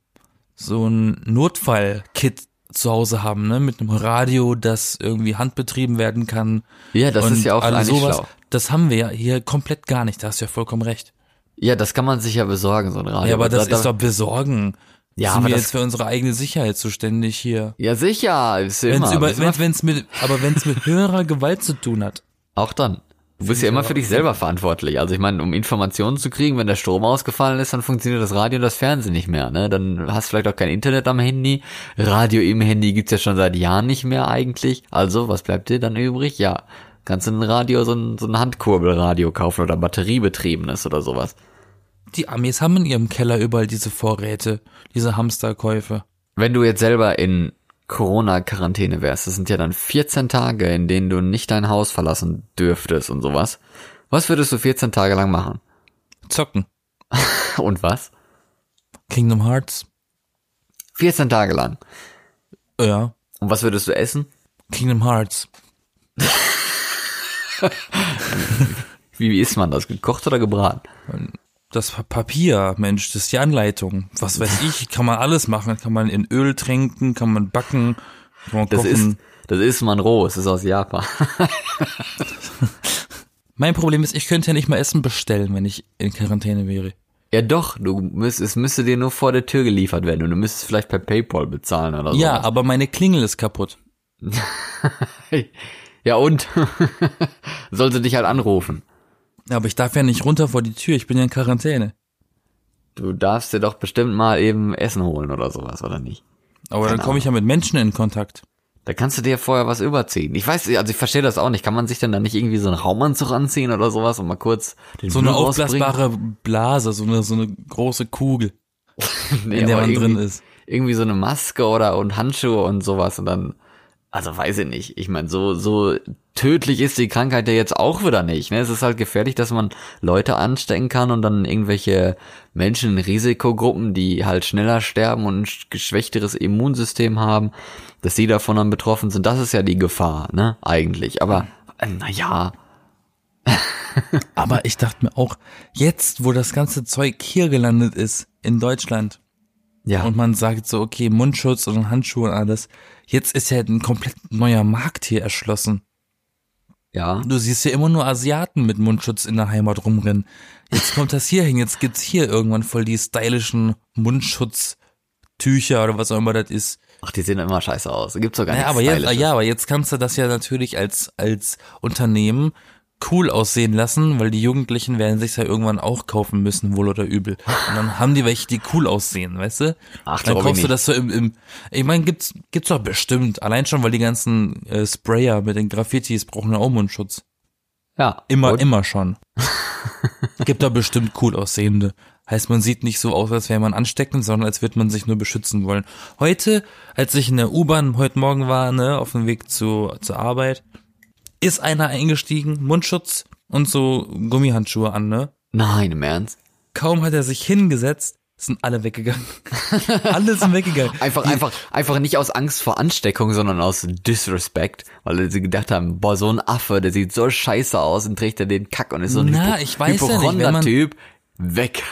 so ein Notfall-Kit zu Hause haben, ne, mit einem Radio, das irgendwie handbetrieben werden kann. Ja, das ist ja auch alles eigentlich schlau. Das haben wir ja hier komplett gar nicht. Da hast du ja vollkommen recht. Ja, das kann man sich ja besorgen, so ein Radio. Ja, aber das da, ist doch besorgen. Ja, Sind aber wir das- jetzt für unsere eigene Sicherheit zuständig hier? Ja, sicher, ist ja Wenn immer. über, wenn, wenn's mit, aber wenn es mit höherer Gewalt zu tun hat. Auch dann. Du bist ja immer für dich selber verantwortlich. Also ich meine, um Informationen zu kriegen, wenn der Strom ausgefallen ist, dann funktioniert das Radio und das Fernsehen nicht mehr. Ne? Dann hast du vielleicht auch kein Internet am Handy. Radio im Handy gibt's ja schon seit Jahren nicht mehr eigentlich. Also, was bleibt dir dann übrig? Ja, kannst du ein Radio, so ein, so ein Handkurbelradio kaufen oder batteriebetriebenes oder sowas. Die Amis haben in ihrem Keller überall diese Vorräte, diese Hamsterkäufe. Wenn du jetzt selber in Corona-Quarantäne wärst, das sind ja dann 14 Tage, in denen du nicht dein Haus verlassen dürftest und sowas. Was würdest du 14 Tage lang machen? Zocken. Und was? Kingdom Hearts. 14 Tage lang. Ja. Und was würdest du essen? Kingdom Hearts. Wie, wie isst man das? Gekocht oder gebraten? Das Pa- Papier, Mensch, das ist die Anleitung. Was weiß ich, kann man alles machen. Kann man in Öl trinken, kann man backen, kann man Das ist, kochen. das ist man roh, es ist aus Japan. Mein Problem ist, ich könnte ja nicht mal Essen bestellen, wenn ich in Quarantäne wäre. ja doch, du müsst, es müsste dir nur vor der Tür geliefert werden und du müsstest vielleicht per Paypal bezahlen oder so. Ja, aber meine Klingel ist kaputt. Ja und? Soll sie dich halt anrufen. Aber ich darf ja nicht runter vor die Tür, ich bin ja in Quarantäne. Du darfst dir doch bestimmt mal eben Essen holen oder sowas, oder nicht? Aber dann Keine komme ich ja mit Menschen in Kontakt. Da kannst du dir vorher was überziehen. Ich weiß, also ich verstehe das auch nicht. Kann man sich denn da nicht irgendwie so einen Raumanzug anziehen oder sowas und mal kurz den So eine Müll rausbringen? aufblasbare Blase, so eine, so eine große Kugel, Nee, in der man drin irgendwie- ist. Irgendwie so eine Maske oder und Handschuhe und sowas und dann Also weiß ich nicht. Ich meine, so, so tödlich ist die Krankheit ja jetzt auch wieder nicht. Ne? Es ist halt gefährlich, dass man Leute anstecken kann und dann irgendwelche Menschen in Risikogruppen, die halt schneller sterben und ein geschwächteres Immunsystem haben, dass sie davon dann betroffen sind. Das ist ja die Gefahr, ne? Eigentlich. Aber äh, naja. Aber ich dachte mir auch, jetzt, wo das ganze Zeug hier gelandet ist, in Deutschland, Ja. und man sagt so, okay, Mundschutz und Handschuhe und alles, jetzt ist ja ein komplett neuer Markt hier erschlossen. ja. Du siehst ja immer nur Asiaten mit Mundschutz in der Heimat rumrennen. Jetzt kommt das hier hin, jetzt gibt's hier irgendwann voll die stylischen Mundschutztücher oder was auch immer das ist. Ach, die sehen immer scheiße aus. Gibt's sogar Ja, nichts aber jetzt, ja, aber jetzt kannst du das ja natürlich als, als Unternehmen cool aussehen lassen, weil die Jugendlichen werden sich ja irgendwann auch kaufen müssen, wohl oder übel. Und dann haben die welche, die cool aussehen, weißt du? Ach, dann kaufst du das so im, im ich meine, gibt's, gibt's doch bestimmt. Allein schon, weil die ganzen äh, Sprayer mit den Graffitis brauchen ja auch Mundschutz. Ja. Immer, Und? immer schon. Gibt da bestimmt cool aussehende. Heißt, man sieht nicht so aus, als wäre man ansteckend, sondern als würde man sich nur beschützen wollen. Heute, als ich in der U-Bahn heute Morgen war, ne, auf dem Weg zu, zur Arbeit, ist einer eingestiegen, Mundschutz und so Gummihandschuhe an, ne? Nein, im Ernst. Kaum hat er sich hingesetzt, sind alle weggegangen. alle sind weggegangen. Einfach, einfach, einfach nicht aus Angst vor Ansteckung, sondern aus Disrespect, weil sie gedacht haben, boah, so ein Affe, der sieht so scheiße aus und trägt er den Kack und ist so ein Na, Hypo ich weiß ja nicht, man-. Weg.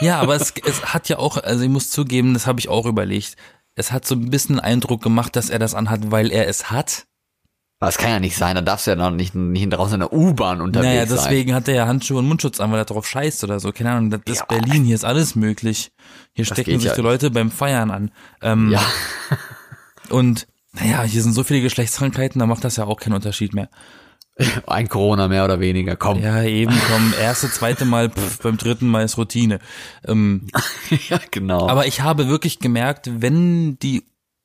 Ja, aber es, es hat ja auch, also ich muss zugeben, das habe ich auch überlegt. Es hat so ein bisschen Eindruck gemacht, dass er das anhat, weil er es hat. Das kann ja nicht sein, da darfst du ja noch nicht, nicht draußen in der U-Bahn unterwegs Naja, sein. deswegen hat er ja Handschuhe und Mundschutz an, weil er drauf scheißt oder so. Keine Ahnung, das ist Ja, Berlin, hier ist alles möglich. Hier stecken geht sich ja die Leute beim Feiern an. Ähm, Ja, Und naja, hier sind so viele Geschlechtskrankheiten, da macht das ja auch keinen Unterschied mehr. ein Corona mehr oder weniger, komm. Ja, eben, komm, erste, zweite Mal, pff, beim dritten Mal ist Routine. Ähm, ja genau. aber ich habe wirklich gemerkt, wenn die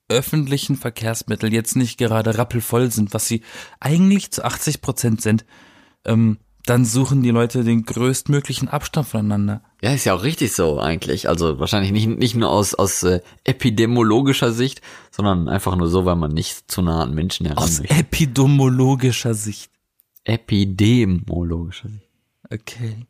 öffentlichen Verkehrsmittel jetzt nicht gerade rappelvoll sind, was sie eigentlich zu 80 Prozent sind, ähm, dann suchen die Leute den größtmöglichen Abstand voneinander. Ja, ist ja auch richtig so eigentlich. Also wahrscheinlich nicht, nicht nur aus, aus äh, epidemiologischer Sicht, sondern einfach nur so, weil man nicht zu nah an Menschen heran Aus möchte. epidemiologischer Sicht. Epidemiologischer Sicht. Okay.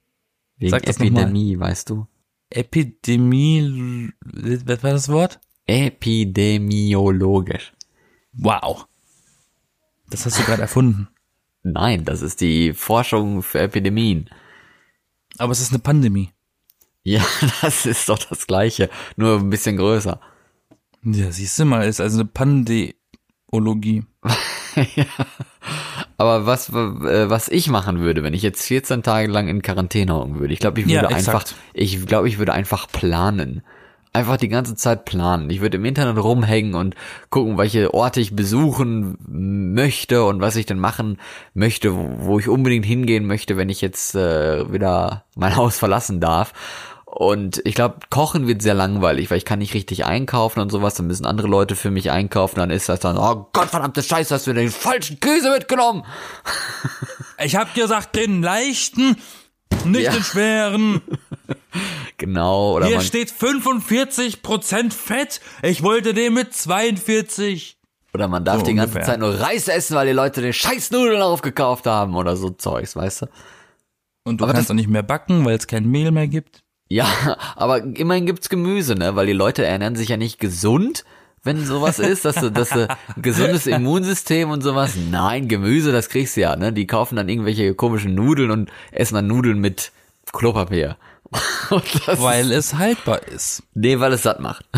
Wegen Sag das. Epidemie, weißt du? Epidemie, was war das Wort? Epidemiologisch. Wow. Das hast du gerade erfunden. Nein, das ist die Forschung für Epidemien. Aber es ist eine Pandemie. Ja, das ist doch das Gleiche, nur ein bisschen größer. Ja, siehst du mal, ist also eine Pandeologie. Aber was, äh, was ich machen würde, wenn ich jetzt 14 Tage lang in Quarantäne hocken würde, ich glaube, ich Ja, würde einfach, exakt. ich glaube, ich würde einfach planen. Einfach die ganze Zeit planen. Ich würde im Internet rumhängen und gucken, welche Orte ich besuchen möchte und was ich denn machen möchte, wo ich unbedingt hingehen möchte, wenn ich jetzt äh, wieder mein Haus verlassen darf. Und ich glaube, Kochen wird sehr langweilig, weil ich kann nicht richtig einkaufen und sowas. Dann müssen andere Leute für mich einkaufen. Dann ist das dann, oh Gott, verdammte Scheiße, hast du den falschen Käse mitgenommen. Ich hab gesagt, den leichten, nicht Ja. den schweren. Genau. Oder Hier steht 45% Fett. Ich wollte den mit 42. oder man darf so die ganze. Zeit nur Reis essen, weil die Leute den scheiß Nudeln aufgekauft haben oder so Zeugs, weißt du? Und du Aber kannst auch nicht mehr backen, weil es kein Mehl mehr gibt. Ja, aber immerhin gibt's Gemüse, ne? Weil die Leute ernähren sich ja nicht gesund, wenn sowas ist, dass du, dass du ein gesundes Immunsystem und sowas. Nein, Gemüse, das kriegst du ja, ne? Die kaufen dann irgendwelche komischen Nudeln und essen dann Nudeln mit Klopapier. Weil es haltbar ist. nee, weil es satt macht.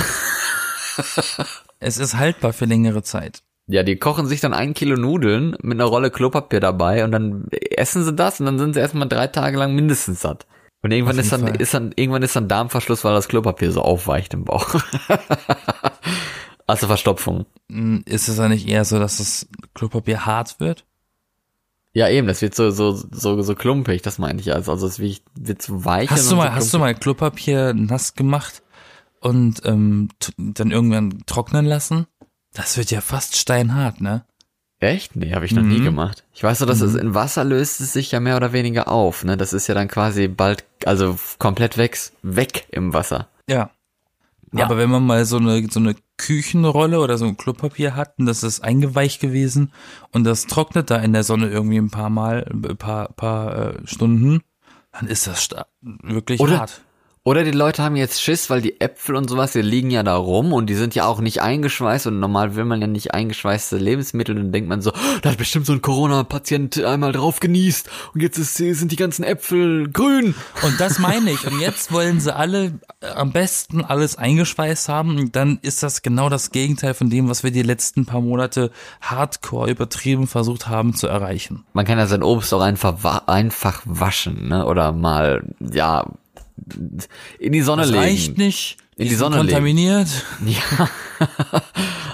Es ist haltbar für längere Zeit. Ja, die kochen sich dann ein Kilo Nudeln mit einer Rolle Klopapier dabei und dann essen sie das und dann sind sie erstmal drei Tage lang mindestens satt. Und irgendwann ist dann, Fall. ist dann, irgendwann ist dann Darmverschluss, weil das Klopapier so aufweicht im Bauch. also Verstopfung. Hm, Ist es ja nicht eher so, dass das Klopapier hart wird? Ja, eben, das wird so, so, so, so klumpig, das meine ich also. Also es wird, so weich. Hast du so mal, hast du mal Klopapier nass gemacht und ähm, dann irgendwann trocknen lassen? Das wird ja fast steinhart, ne? Echt? Nee, habe ich noch nie Mhm. gemacht. Ich weiß nur, dass es in Wasser löst es sich ja mehr oder weniger auf, ne? Das ist ja dann quasi bald, also komplett weg, weg im Wasser. Ja. Ja. Aber wenn man mal so eine, so eine Küchenrolle oder so ein Klopapier hatten, das ist eingeweicht gewesen und das trocknet da in der Sonne irgendwie ein paar Mal, ein paar, paar äh, Stunden, dann ist das wirklich Oder- hart. Oder die Leute haben jetzt Schiss, weil die Äpfel und sowas, die liegen ja da rum und die sind ja auch nicht eingeschweißt und normal will man ja nicht eingeschweißte Lebensmittel und dann denkt man so, "Oh, da hat bestimmt so ein Corona-Patient einmal drauf genießt und jetzt ist, sind die ganzen Äpfel grün. Und das meine ich. Und jetzt wollen sie alle äh, am besten alles eingeschweißt haben. Und dann ist das genau das Gegenteil von dem, was wir die letzten paar Monate hardcore übertrieben versucht haben zu erreichen. Man kann ja sein Obst auch einfach, einfach waschen, ne? Oder mal, ja, in die Sonne Das legen. reicht nicht. In die Sonne legen. kontaminiert. Ja.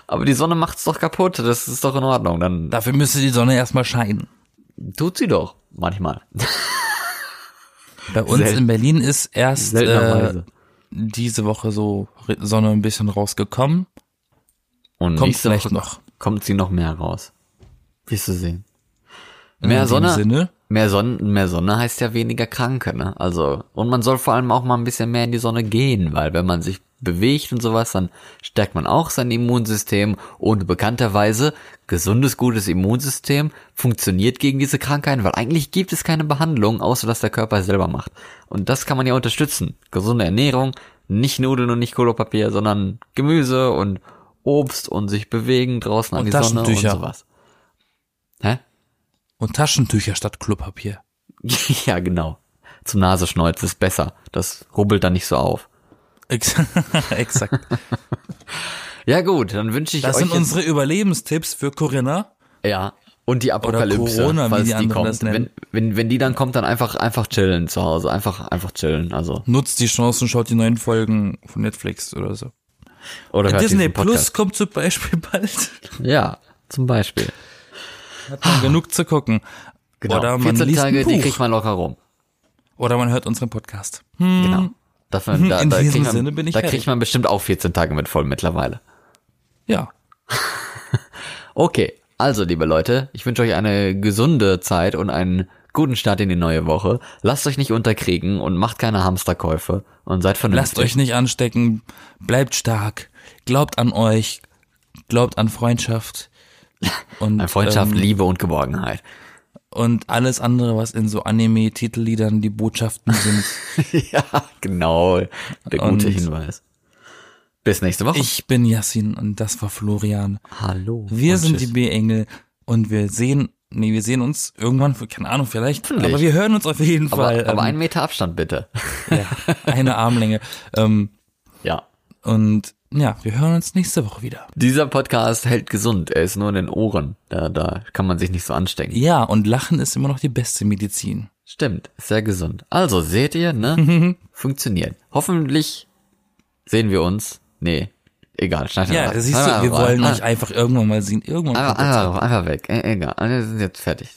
Aber die Sonne macht's doch kaputt. Das ist doch in Ordnung. Dann Dafür müsste die Sonne erstmal scheinen. tut sie doch. Manchmal. Bei uns Selten- in Berlin ist erst äh, diese Woche so Sonne ein bisschen rausgekommen. Und Kommt vielleicht Woche noch. kommt sie noch mehr raus. Wirst du sehen. In Mehr dem Sonne. Mehr Sonne, mehr Sonne heißt ja weniger Kranke, ne? Also, und man soll vor allem auch mal ein bisschen mehr in die Sonne gehen, weil wenn man sich bewegt und sowas, dann stärkt man auch sein Immunsystem und bekannterweise gesundes, gutes Immunsystem funktioniert gegen diese Krankheiten, weil eigentlich gibt es keine Behandlung, außer dass der Körper selber macht. Und das kann man ja unterstützen. Gesunde Ernährung, nicht Nudeln und nicht Kolopapier, sondern Gemüse und Obst und sich bewegen draußen an Und die Sonne und sowas. Hä? Und Taschentücher statt Klopapier. ja, genau. Zum Nasenschneuzen ist besser. Das rubbelt dann nicht so auf. Ex Exakt. Ja gut, dann wünsche ich Das euch sind jetzt, unsere Überlebenstipps für Corinna. ja und die Apokalypse, Corona, wie falls die die, anderen kommt. das nennen. Wenn, wenn wenn die dann kommt, dann einfach einfach chillen zu Hause, einfach einfach chillen, also Nutzt die Chance und schaut die neuen Folgen von Netflix oder so. oder Disney Plus kommt zum Beispiel bald. Ja, zum Beispiel. Hat man genug zu gucken. Genau. Oder man 14 liest Tage, die kriegt man locker rum. Oder man hört unseren Podcast. Hm. Genau. Das, da, In da diesem man, Sinne bin ich da fertig. kriegt man bestimmt auch 14 Tage mit voll mittlerweile. Ja. Okay, also liebe Leute, ich wünsche euch eine gesunde Zeit und einen guten Start in die neue Woche. Lasst euch nicht unterkriegen und macht keine Hamsterkäufe und seid vernünftig. Lasst euch nicht anstecken. Bleibt stark. Glaubt an euch. Glaubt an Freundschaft. Und, Freundschaft, ähm, Liebe und Geborgenheit. und alles andere, was in so Anime-Titelliedern die Botschaften sind. ja, genau. Der gute Und- Hinweis. Bis nächste Woche. Ich bin Yassin und das war Florian. Hallo. Wir sind tschüss. die B-Engel und wir sehen, nee, wir sehen uns irgendwann, keine Ahnung, vielleicht, Hoffentlich. aber wir hören uns auf jeden aber, Fall. aber ähm, einen Meter Abstand bitte. ja, eine Armlänge. Ähm, ja. und ja, wir hören uns nächste Woche wieder. Dieser Podcast hält gesund. Er ist nur in den Ohren. Da, da kann man sich nicht so anstecken. Ja, und Lachen ist immer noch die beste Medizin. Stimmt, sehr gesund. Also, seht ihr, ne? Funktioniert. Hoffentlich sehen wir uns. Nee, egal. Schneid Ja, einfach- siehst du, wir wollen euch einfach irgendwann mal sehen. Irgendwann einfach, einfach weg. E- Egal, wir sind jetzt fertig.